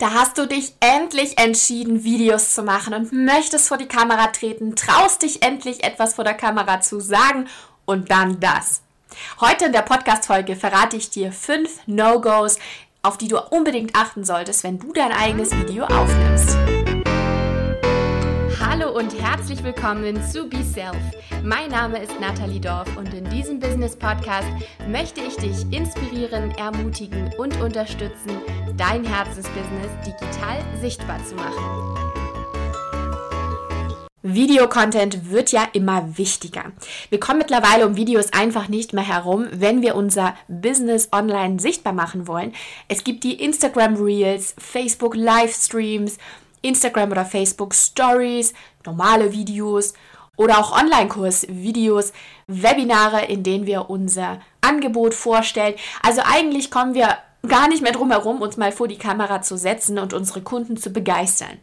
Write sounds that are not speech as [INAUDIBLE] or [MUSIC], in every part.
Da hast du dich endlich entschieden, Videos zu machen und möchtest vor die Kamera treten, traust dich endlich etwas vor der Kamera zu sagen und dann das. Heute in der Podcast-Folge verrate ich dir fünf No-Gos, auf die du unbedingt achten solltest, wenn du dein eigenes Video aufnimmst. Hallo und herzlich willkommen zu Be Self. Mein Name ist Nathalie Dorf und in diesem Business Podcast möchte ich dich inspirieren, ermutigen und unterstützen, dein Herzensbusiness digital sichtbar zu machen. Videocontent wird ja immer wichtiger. Wir kommen mittlerweile um Videos einfach nicht mehr herum, wenn wir unser Business online sichtbar machen wollen. Es gibt die Instagram Reels, Facebook Livestreams, Instagram oder Facebook Stories, normale Videos oder auch Online-Kurs-Videos, Webinare, in denen wir unser Angebot vorstellen. Also eigentlich kommen wir gar nicht mehr drum herum, uns mal vor die Kamera zu setzen und unsere Kunden zu begeistern.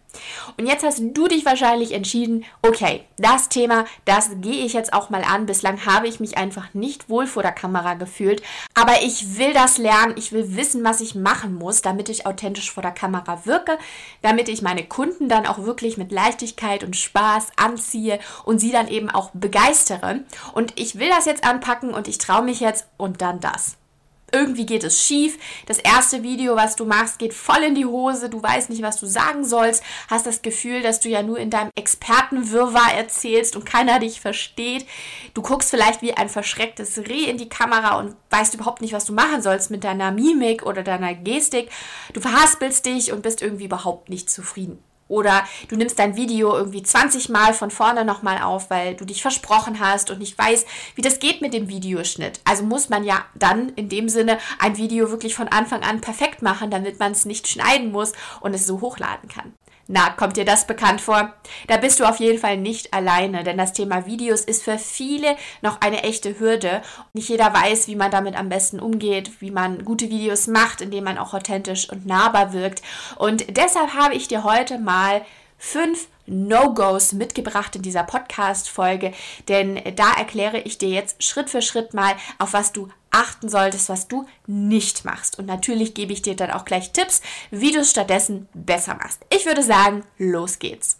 Und jetzt hast du dich wahrscheinlich entschieden, okay, das Thema, das gehe ich jetzt auch mal an. Bislang habe ich mich einfach nicht wohl vor der Kamera gefühlt, aber ich will das lernen, ich will wissen, was ich machen muss, damit ich authentisch vor der Kamera wirke, damit ich meine Kunden dann auch wirklich mit Leichtigkeit und Spaß anziehe und sie dann eben auch begeistere. Und ich will das jetzt anpacken und ich traue mich jetzt und dann das irgendwie geht es schief. Das erste Video, was du machst, geht voll in die Hose. Du weißt nicht, was du sagen sollst. Hast das Gefühl, dass du ja nur in deinem Expertenwirrwarr erzählst und keiner dich versteht. Du guckst vielleicht wie ein verschrecktes Reh in die Kamera und weißt überhaupt nicht, was du machen sollst mit deiner Mimik oder deiner Gestik. Du verhaspelst dich und bist irgendwie überhaupt nicht zufrieden. Oder du nimmst dein Video irgendwie 20 Mal von vorne nochmal auf, weil du dich versprochen hast und nicht weißt, wie das geht mit dem Videoschnitt. Also muss man ja dann in dem Sinne ein Video wirklich von Anfang an perfekt machen, damit man es nicht schneiden muss und es so hochladen kann. Na, kommt dir das bekannt vor? Da bist du auf jeden Fall nicht alleine, denn das Thema Videos ist für viele noch eine echte Hürde. Nicht jeder weiß, wie man damit am besten umgeht, wie man gute Videos macht, indem man auch authentisch und nahbar wirkt. Und deshalb habe ich dir heute mal fünf No-Gos mitgebracht in dieser Podcast-Folge, denn da erkläre ich dir jetzt Schritt für Schritt mal, auf was du achten solltest, was du nicht machst. Und natürlich gebe ich dir dann auch gleich Tipps, wie du es stattdessen besser machst. Ich würde sagen, los geht's.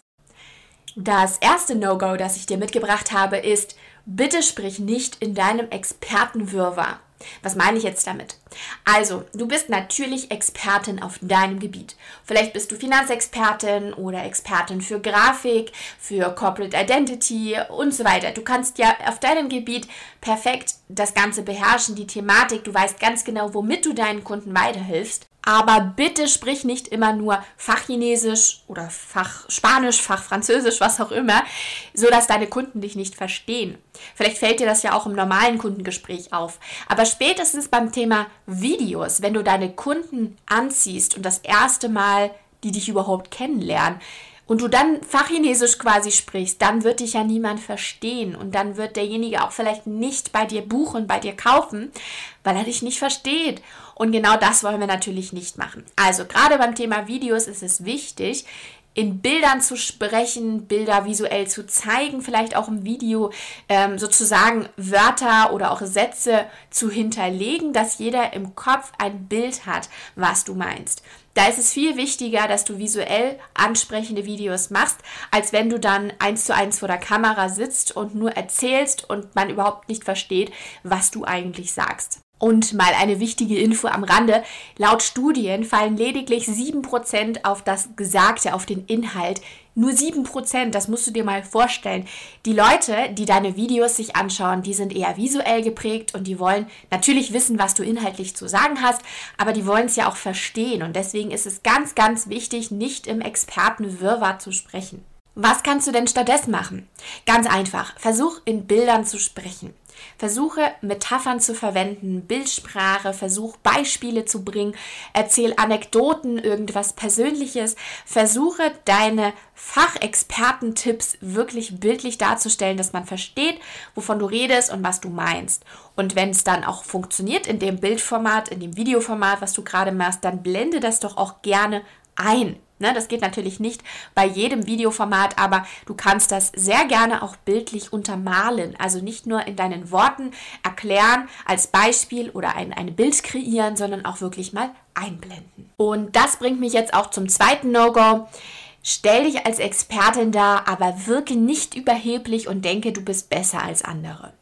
Das erste No-Go, das ich dir mitgebracht habe, ist, bitte sprich nicht in deinem Expertenwirrwarr. Was meine ich jetzt damit? Also, du bist natürlich Expertin auf deinem Gebiet. Vielleicht bist du Finanzexpertin oder Expertin für Grafik, für Corporate Identity und so weiter. Du kannst ja auf deinem Gebiet perfekt das Ganze beherrschen, die Thematik. Du weißt ganz genau, womit du deinen Kunden weiterhilfst. Aber bitte sprich nicht immer nur Fachchinesisch oder Fachspanisch, Fachfranzösisch, was auch immer, so dass deine Kunden dich nicht verstehen. Vielleicht fällt dir das ja auch im normalen Kundengespräch auf. Aber spätestens beim Thema Videos, wenn du deine Kunden anziehst und das erste Mal die dich überhaupt kennenlernen, und du dann Fachchinesisch quasi sprichst, dann wird dich ja niemand verstehen und dann wird derjenige auch vielleicht nicht bei dir buchen, bei dir kaufen, weil er dich nicht versteht. Und genau das wollen wir natürlich nicht machen. Also gerade beim Thema Videos ist es wichtig, in Bildern zu sprechen, Bilder visuell zu zeigen, vielleicht auch im Video ähm, sozusagen Wörter oder auch Sätze zu hinterlegen, dass jeder im Kopf ein Bild hat, was du meinst. Da ist es viel wichtiger, dass du visuell ansprechende Videos machst, als wenn du dann eins zu eins vor der Kamera sitzt und nur erzählst und man überhaupt nicht versteht, was du eigentlich sagst. Und mal eine wichtige Info am Rande. Laut Studien fallen lediglich 7% auf das Gesagte, auf den Inhalt. Nur 7%, das musst du dir mal vorstellen. Die Leute, die deine Videos sich anschauen, die sind eher visuell geprägt und die wollen natürlich wissen, was du inhaltlich zu sagen hast, aber die wollen es ja auch verstehen. Und deswegen ist es ganz, ganz wichtig, nicht im Expertenwirrwarr zu sprechen. Was kannst du denn stattdessen machen? Ganz einfach. Versuch in Bildern zu sprechen. Versuche Metaphern zu verwenden, Bildsprache, versuch Beispiele zu bringen, erzähl Anekdoten, irgendwas Persönliches, versuche deine Fachexpertentipps wirklich bildlich darzustellen, dass man versteht, wovon du redest und was du meinst. Und wenn es dann auch funktioniert in dem Bildformat, in dem Videoformat, was du gerade machst, dann blende das doch auch gerne ein Ne, das geht natürlich nicht bei jedem Videoformat, aber du kannst das sehr gerne auch bildlich untermalen. Also nicht nur in deinen Worten erklären als Beispiel oder ein, ein Bild kreieren, sondern auch wirklich mal einblenden. Und das bringt mich jetzt auch zum zweiten No-Go. Stell dich als Expertin dar, aber wirke nicht überheblich und denke, du bist besser als andere.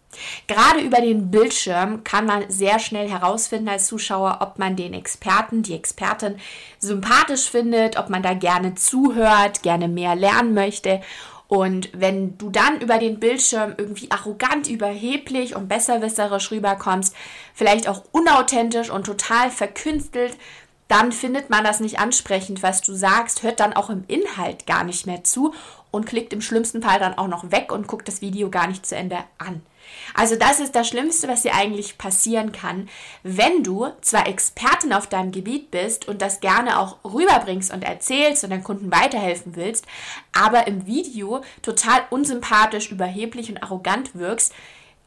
Gerade über den Bildschirm kann man sehr schnell herausfinden als Zuschauer, ob man den Experten, die Expertin sympathisch findet, ob man da gerne zuhört, gerne mehr lernen möchte. Und wenn du dann über den Bildschirm irgendwie arrogant, überheblich und besserwisserisch rüberkommst, vielleicht auch unauthentisch und total verkünstelt, dann findet man das nicht ansprechend, was du sagst, hört dann auch im Inhalt gar nicht mehr zu und klickt im schlimmsten Fall dann auch noch weg und guckt das Video gar nicht zu Ende an. Also das ist das Schlimmste, was dir eigentlich passieren kann, wenn du zwar Expertin auf deinem Gebiet bist und das gerne auch rüberbringst und erzählst und deinen Kunden weiterhelfen willst, aber im Video total unsympathisch, überheblich und arrogant wirkst,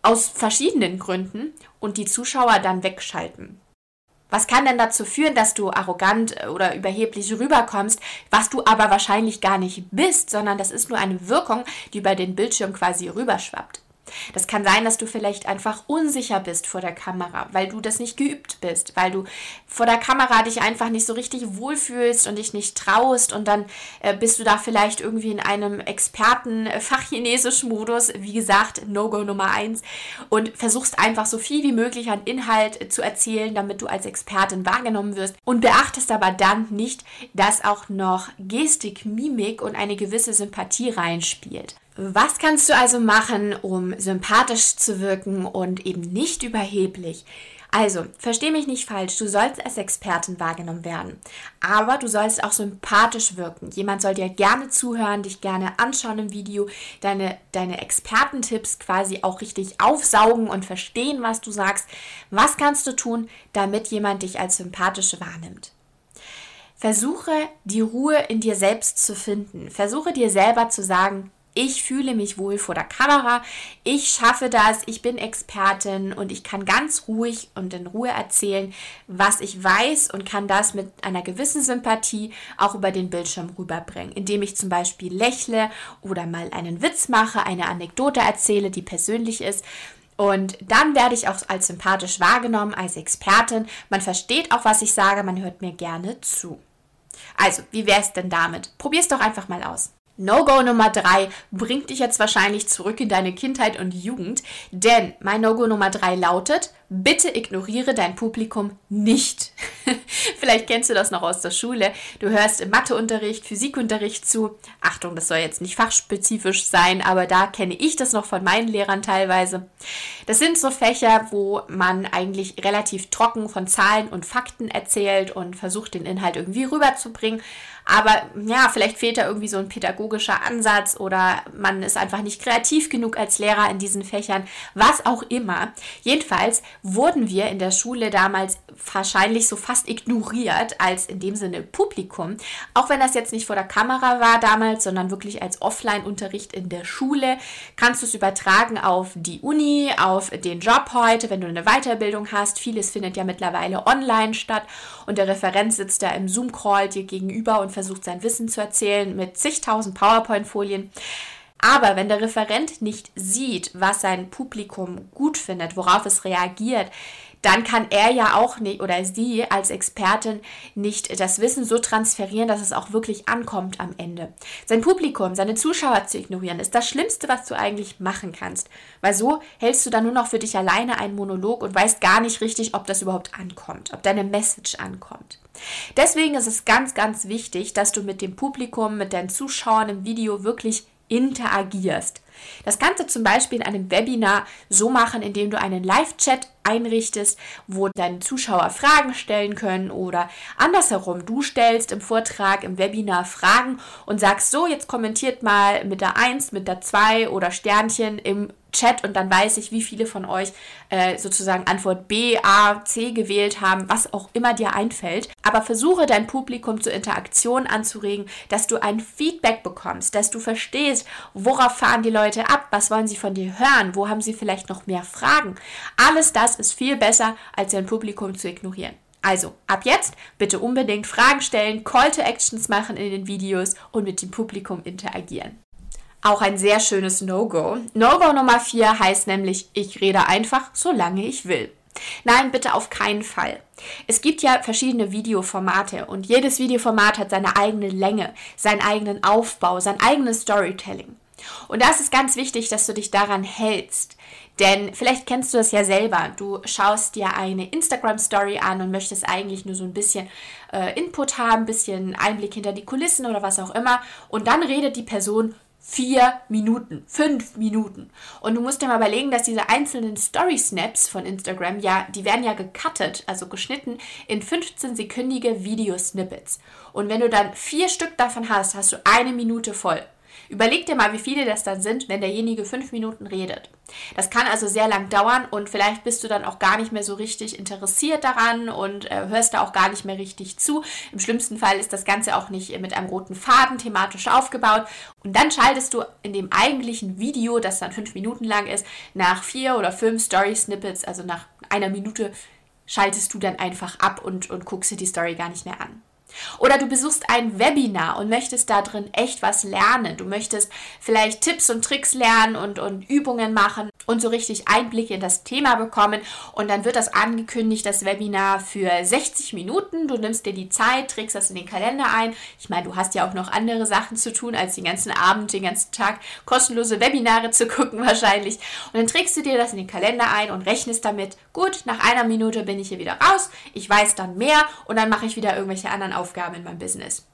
aus verschiedenen Gründen und die Zuschauer dann wegschalten. Was kann denn dazu führen, dass du arrogant oder überheblich rüberkommst, was du aber wahrscheinlich gar nicht bist, sondern das ist nur eine Wirkung, die über den Bildschirm quasi rüberschwappt? Das kann sein, dass du vielleicht einfach unsicher bist vor der Kamera, weil du das nicht geübt bist, weil du vor der Kamera dich einfach nicht so richtig wohlfühlst und dich nicht traust und dann äh, bist du da vielleicht irgendwie in einem Experten-Fachchinesisch-Modus, wie gesagt, No-Go Nummer eins. Und versuchst einfach so viel wie möglich an Inhalt zu erzählen, damit du als Expertin wahrgenommen wirst. Und beachtest aber dann nicht, dass auch noch Gestik, Mimik und eine gewisse Sympathie reinspielt. Was kannst du also machen, um sympathisch zu wirken und eben nicht überheblich? Also, versteh mich nicht falsch, du sollst als Expertin wahrgenommen werden, aber du sollst auch sympathisch wirken. Jemand soll dir gerne zuhören, dich gerne anschauen im Video, deine, deine Expertentipps quasi auch richtig aufsaugen und verstehen, was du sagst. Was kannst du tun, damit jemand dich als sympathisch wahrnimmt? Versuche die Ruhe in dir selbst zu finden. Versuche dir selber zu sagen, ich fühle mich wohl vor der Kamera, ich schaffe das, ich bin Expertin und ich kann ganz ruhig und in Ruhe erzählen, was ich weiß und kann das mit einer gewissen Sympathie auch über den Bildschirm rüberbringen, indem ich zum Beispiel lächle oder mal einen Witz mache, eine Anekdote erzähle, die persönlich ist. Und dann werde ich auch als sympathisch wahrgenommen, als Expertin. Man versteht auch, was ich sage, man hört mir gerne zu. Also, wie wäre es denn damit? Probier es doch einfach mal aus. No-Go Nummer drei bringt dich jetzt wahrscheinlich zurück in deine Kindheit und Jugend, denn mein No-Go Nummer drei lautet, bitte ignoriere dein Publikum nicht. [LAUGHS] Vielleicht kennst du das noch aus der Schule. Du hörst im Matheunterricht, Physikunterricht zu. Achtung, das soll jetzt nicht fachspezifisch sein, aber da kenne ich das noch von meinen Lehrern teilweise. Das sind so Fächer, wo man eigentlich relativ trocken von Zahlen und Fakten erzählt und versucht, den Inhalt irgendwie rüberzubringen. Aber ja, vielleicht fehlt da irgendwie so ein pädagogischer Ansatz oder man ist einfach nicht kreativ genug als Lehrer in diesen Fächern, was auch immer. Jedenfalls wurden wir in der Schule damals wahrscheinlich so fast ignoriert als in dem Sinne Publikum. Auch wenn das jetzt nicht vor der Kamera war damals, sondern wirklich als Offline-Unterricht in der Schule, kannst du es übertragen auf die Uni, auf den Job heute, wenn du eine Weiterbildung hast. Vieles findet ja mittlerweile online statt und der Referent sitzt da im Zoom-Call dir gegenüber und versucht sein Wissen zu erzählen mit zigtausend PowerPoint-Folien. Aber wenn der Referent nicht sieht, was sein Publikum gut findet, worauf es reagiert, dann kann er ja auch nicht oder sie als Expertin nicht das Wissen so transferieren, dass es auch wirklich ankommt am Ende. Sein Publikum, seine Zuschauer zu ignorieren, ist das Schlimmste, was du eigentlich machen kannst. Weil so hältst du dann nur noch für dich alleine einen Monolog und weißt gar nicht richtig, ob das überhaupt ankommt, ob deine Message ankommt. Deswegen ist es ganz, ganz wichtig, dass du mit dem Publikum, mit deinen Zuschauern im Video wirklich interagierst. Das kannst du zum Beispiel in einem Webinar so machen, indem du einen Live-Chat einrichtest, wo deine Zuschauer Fragen stellen können oder andersherum, du stellst im Vortrag, im Webinar Fragen und sagst so, jetzt kommentiert mal mit der 1, mit der 2 oder Sternchen im Chat und dann weiß ich, wie viele von euch äh, sozusagen Antwort B, A, C gewählt haben, was auch immer dir einfällt. Aber versuche dein Publikum zur Interaktion anzuregen, dass du ein Feedback bekommst, dass du verstehst, worauf fahren die Leute ab, was wollen sie von dir hören, wo haben sie vielleicht noch mehr Fragen. Alles das ist viel besser, als dein Publikum zu ignorieren. Also, ab jetzt bitte unbedingt Fragen stellen, Call to Actions machen in den Videos und mit dem Publikum interagieren. Auch ein sehr schönes No-Go. No-Go Nummer 4 heißt nämlich, ich rede einfach, solange ich will. Nein, bitte auf keinen Fall. Es gibt ja verschiedene Videoformate und jedes Videoformat hat seine eigene Länge, seinen eigenen Aufbau, sein eigenes Storytelling. Und da ist ganz wichtig, dass du dich daran hältst. Denn vielleicht kennst du das ja selber. Du schaust dir eine Instagram-Story an und möchtest eigentlich nur so ein bisschen äh, Input haben, ein bisschen Einblick hinter die Kulissen oder was auch immer. Und dann redet die Person vier Minuten, fünf Minuten. Und du musst dir mal überlegen, dass diese einzelnen Story-Snaps von Instagram, ja, die werden ja gecuttet, also geschnitten in 15-sekündige Videosnippets. Und wenn du dann vier Stück davon hast, hast du eine Minute voll. Überleg dir mal, wie viele das dann sind, wenn derjenige fünf Minuten redet. Das kann also sehr lang dauern und vielleicht bist du dann auch gar nicht mehr so richtig interessiert daran und äh, hörst da auch gar nicht mehr richtig zu. Im schlimmsten Fall ist das Ganze auch nicht mit einem roten Faden thematisch aufgebaut. Und dann schaltest du in dem eigentlichen Video, das dann fünf Minuten lang ist, nach vier oder fünf Story-Snippets, also nach einer Minute, schaltest du dann einfach ab und, und guckst dir die Story gar nicht mehr an. Oder du besuchst ein Webinar und möchtest da drin echt was lernen. Du möchtest vielleicht Tipps und Tricks lernen und, und Übungen machen und so richtig Einblicke in das Thema bekommen. Und dann wird das angekündigt, das Webinar für 60 Minuten. Du nimmst dir die Zeit, trägst das in den Kalender ein. Ich meine, du hast ja auch noch andere Sachen zu tun, als den ganzen Abend, den ganzen Tag kostenlose Webinare zu gucken wahrscheinlich. Und dann trägst du dir das in den Kalender ein und rechnest damit, gut, nach einer Minute bin ich hier wieder raus, ich weiß dann mehr und dann mache ich wieder irgendwelche anderen Aufgaben in meinem Business.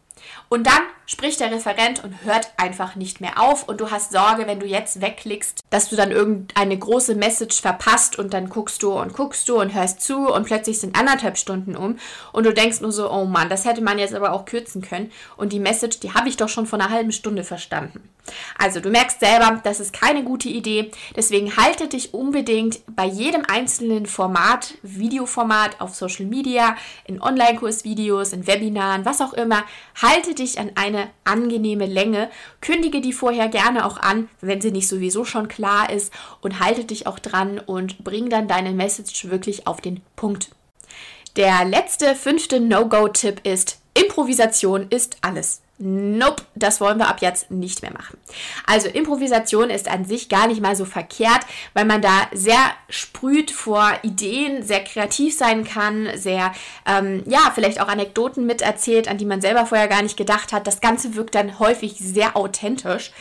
Und dann spricht der Referent und hört einfach nicht mehr auf. Und du hast Sorge, wenn du jetzt wegklickst, dass du dann irgendeine große Message verpasst und dann guckst du und guckst du und hörst zu und plötzlich sind anderthalb Stunden um. Und du denkst nur so, oh Mann, das hätte man jetzt aber auch kürzen können. Und die Message, die habe ich doch schon vor einer halben Stunde verstanden. Also du merkst selber, das ist keine gute Idee, deswegen halte dich unbedingt bei jedem einzelnen Format, Videoformat auf Social Media, in Online-Kursvideos, in Webinaren, was auch immer, halte dich an eine angenehme Länge, kündige die vorher gerne auch an, wenn sie nicht sowieso schon klar ist und halte dich auch dran und bring dann deine Message wirklich auf den Punkt. Der letzte fünfte No-Go-Tipp ist, Improvisation ist alles. Nope, das wollen wir ab jetzt nicht mehr machen. Also Improvisation ist an sich gar nicht mal so verkehrt, weil man da sehr sprüht vor Ideen, sehr kreativ sein kann, sehr, ähm, ja, vielleicht auch Anekdoten miterzählt, an die man selber vorher gar nicht gedacht hat. Das Ganze wirkt dann häufig sehr authentisch.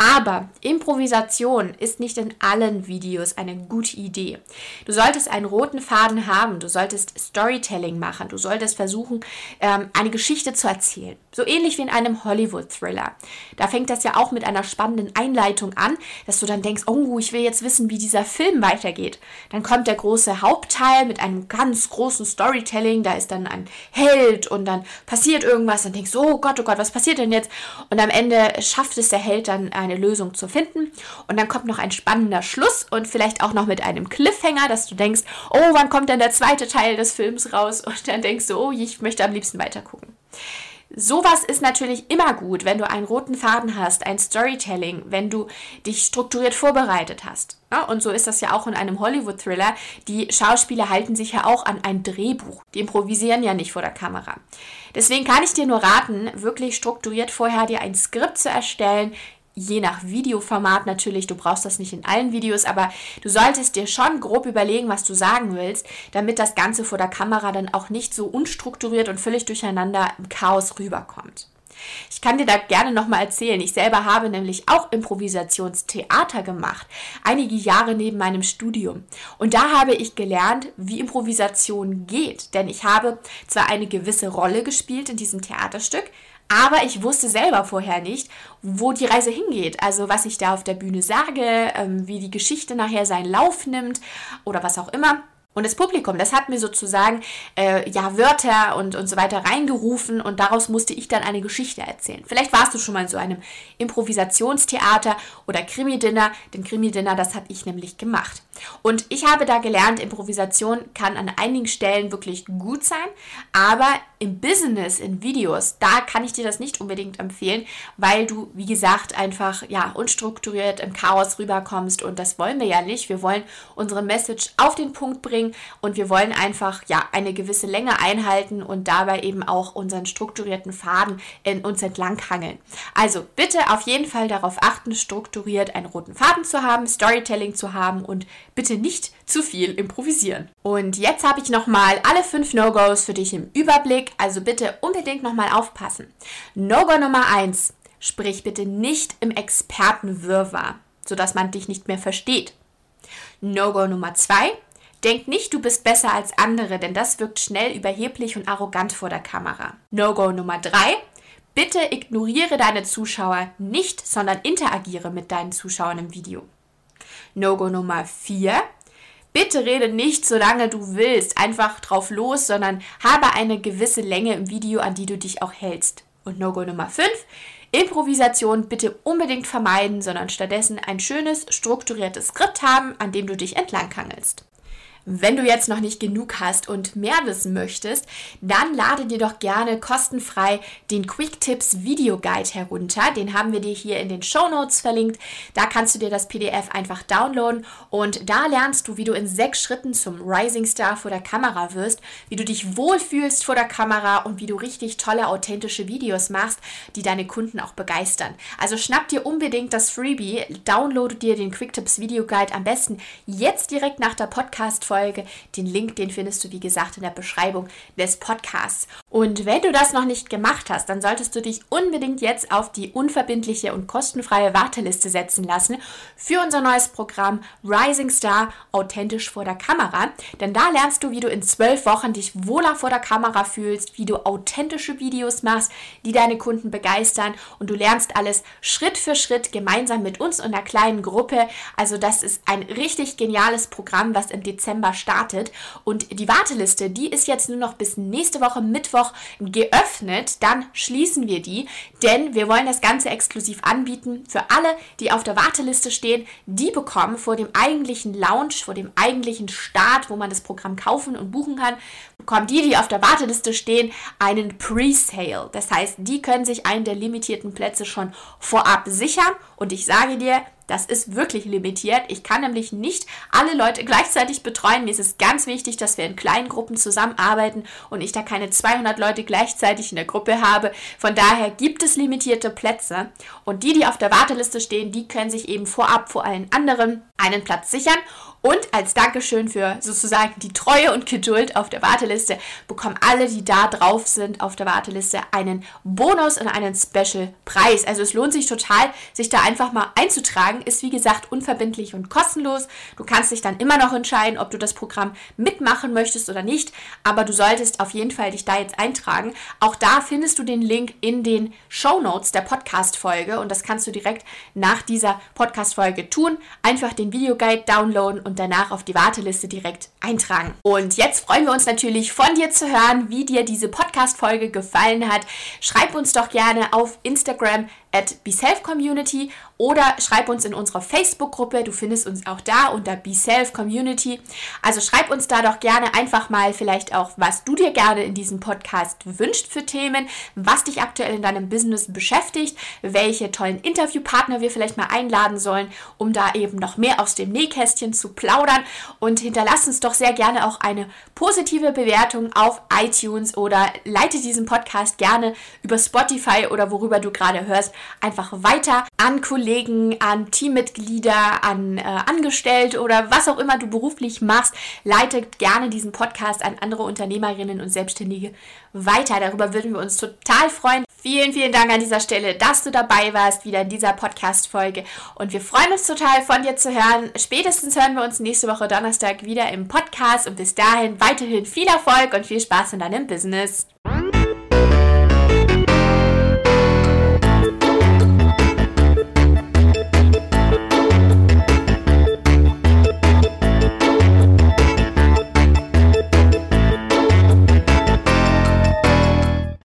Aber Improvisation ist nicht in allen Videos eine gute Idee. Du solltest einen roten Faden haben, du solltest Storytelling machen, du solltest versuchen, ähm, eine Geschichte zu erzählen. So ähnlich wie in einem Hollywood-Thriller. Da fängt das ja auch mit einer spannenden Einleitung an, dass du dann denkst, oh, ich will jetzt wissen, wie dieser Film weitergeht. Dann kommt der große Hauptteil mit einem ganz großen Storytelling, da ist dann ein Held und dann passiert irgendwas, dann denkst du, oh Gott, oh Gott, was passiert denn jetzt? Und am Ende schafft es der Held dann ein eine Lösung zu finden. Und dann kommt noch ein spannender Schluss und vielleicht auch noch mit einem Cliffhanger, dass du denkst, oh, wann kommt denn der zweite Teil des Films raus? Und dann denkst du, oh, ich möchte am liebsten weitergucken. Sowas ist natürlich immer gut, wenn du einen roten Faden hast, ein Storytelling, wenn du dich strukturiert vorbereitet hast. Und so ist das ja auch in einem Hollywood-Thriller. Die Schauspieler halten sich ja auch an ein Drehbuch. Die improvisieren ja nicht vor der Kamera. Deswegen kann ich dir nur raten, wirklich strukturiert vorher dir ein Skript zu erstellen, je nach Videoformat natürlich, du brauchst das nicht in allen Videos, aber du solltest dir schon grob überlegen, was du sagen willst, damit das Ganze vor der Kamera dann auch nicht so unstrukturiert und völlig durcheinander im Chaos rüberkommt. Ich kann dir da gerne nochmal erzählen. Ich selber habe nämlich auch Improvisationstheater gemacht, einige Jahre neben meinem Studium. Und da habe ich gelernt, wie Improvisation geht. Denn ich habe zwar eine gewisse Rolle gespielt in diesem Theaterstück, aber ich wusste selber vorher nicht, wo die Reise hingeht. Also was ich da auf der Bühne sage, ähm, wie die Geschichte nachher seinen Lauf nimmt oder was auch immer. Und das Publikum, das hat mir sozusagen äh, ja Wörter und, und so weiter reingerufen und daraus musste ich dann eine Geschichte erzählen. Vielleicht warst du schon mal in so einem Improvisationstheater oder Krimi-Dinner. Den Krimi-Dinner, das habe ich nämlich gemacht. Und ich habe da gelernt, Improvisation kann an einigen Stellen wirklich gut sein, aber im Business, in Videos, da kann ich dir das nicht unbedingt empfehlen, weil du, wie gesagt, einfach ja unstrukturiert im Chaos rüberkommst und das wollen wir ja nicht. Wir wollen unsere Message auf den Punkt bringen und wir wollen einfach ja eine gewisse Länge einhalten und dabei eben auch unseren strukturierten Faden in uns entlang hangeln. Also bitte auf jeden Fall darauf achten, strukturiert einen roten Faden zu haben, Storytelling zu haben und bitte nicht zu viel improvisieren. Und jetzt habe ich nochmal alle fünf No-Gos für dich im Überblick, also bitte unbedingt nochmal aufpassen. No-Go Nummer eins: Sprich bitte nicht im Expertenwirrwarr, sodass man dich nicht mehr versteht. No-Go Nummer zwei: Denk nicht, du bist besser als andere, denn das wirkt schnell überheblich und arrogant vor der Kamera. No-Go Nummer drei: Bitte ignoriere deine Zuschauer nicht, sondern interagiere mit deinen Zuschauern im Video. No-Go Nummer 4. Bitte rede nicht, solange du willst, einfach drauf los, sondern habe eine gewisse Länge im Video, an die du dich auch hältst. Und No-Go Nummer 5. Improvisation bitte unbedingt vermeiden, sondern stattdessen ein schönes, strukturiertes Skript haben, an dem du dich entlanghangelst. Wenn du jetzt noch nicht genug hast und mehr wissen möchtest, dann lade dir doch gerne kostenfrei den Quick Tips Video Guide herunter. Den haben wir dir hier in den Show Notes verlinkt. Da kannst du dir das PDF einfach downloaden und da lernst du, wie du in sechs Schritten zum Rising Star vor der Kamera wirst, wie du dich wohlfühlst vor der Kamera und wie du richtig tolle, authentische Videos machst, die deine Kunden auch begeistern. Also schnapp dir unbedingt das Freebie, downloade dir den Quick Tips Video Guide am besten jetzt direkt nach der Podcast-Folge Folge. Den Link, den findest du, wie gesagt, in der Beschreibung des Podcasts. Und wenn du das noch nicht gemacht hast, dann solltest du dich unbedingt jetzt auf die unverbindliche und kostenfreie Warteliste setzen lassen für unser neues Programm Rising Star authentisch vor der Kamera. Denn da lernst du, wie du in zwölf Wochen dich wohler vor der Kamera fühlst, wie du authentische Videos machst, die deine Kunden begeistern und du lernst alles Schritt für Schritt gemeinsam mit uns und einer kleinen Gruppe. Also das ist ein richtig geniales Programm, was im Dezember startet und die Warteliste, die ist jetzt nur noch bis nächste Woche Mittwoch Mittwoch geöffnet, dann schließen wir die, denn wir wollen das Ganze exklusiv anbieten für alle, die auf der Warteliste stehen. Die bekommen vor dem eigentlichen Launch, vor dem eigentlichen Start, wo man das Programm kaufen und buchen kann, bekommen die, die auf der Warteliste stehen, einen Pre-Sale. Das heißt, die können sich einen der limitierten Plätze schon vorab sichern und ich sage dir, das ist wirklich limitiert. Ich kann nämlich nicht alle Leute gleichzeitig betreuen. Mir ist es ganz wichtig, dass wir in kleinen Gruppen zusammenarbeiten und ich da keine 200 Leute gleichzeitig in der Gruppe habe. Von daher gibt es limitierte Plätze und die, die auf der Warteliste stehen, die können sich eben vorab vor allen anderen einen Platz sichern und als Dankeschön für sozusagen die Treue und Geduld auf der Warteliste bekommen alle, die da drauf sind auf der Warteliste, einen Bonus und einen Special-Preis. Also es lohnt sich total, sich da einfach mal einzutragen. Ist wie gesagt unverbindlich und kostenlos. Du kannst dich dann immer noch entscheiden, ob du das Programm mitmachen möchtest oder nicht. Aber du solltest auf jeden Fall dich da jetzt eintragen. Auch da findest du den Link in den Show Notes der Podcast-Folge und das kannst du direkt nach dieser Podcast-Folge tun. Einfach den Videoguide downloaden und danach auf die Warteliste direkt eintragen. Und jetzt freuen wir uns natürlich von dir zu hören, wie dir diese Podcast-Folge gefallen hat. Schreib uns doch gerne auf Instagram at BeSelfCommunity oder schreib uns in unserer Facebook-Gruppe. Du findest uns auch da unter BeSelfCommunity. Also schreib uns da doch gerne einfach mal vielleicht auch, was du dir gerne in diesem Podcast wünscht für Themen, was dich aktuell in deinem Business beschäftigt, welche tollen Interviewpartner wir vielleicht mal einladen sollen, um da eben noch mehr aus dem Nähkästchen zu plaudern. Und hinterlass uns doch sehr gerne auch eine positive Bewertung auf iTunes oder leite diesen Podcast gerne über Spotify oder worüber du gerade hörst einfach weiter an Kollegen, an Teammitglieder, an äh, Angestellte oder was auch immer du beruflich machst. Leite gerne diesen Podcast an andere Unternehmerinnen und Selbstständige weiter. Darüber würden wir uns total freuen. Vielen, vielen Dank an dieser Stelle, dass du dabei warst, wieder in dieser Podcast-Folge. Und wir freuen uns total, von dir zu hören. Spätestens hören wir uns nächste Woche Donnerstag wieder im Podcast. Und bis dahin weiterhin viel Erfolg und viel Spaß in deinem Business.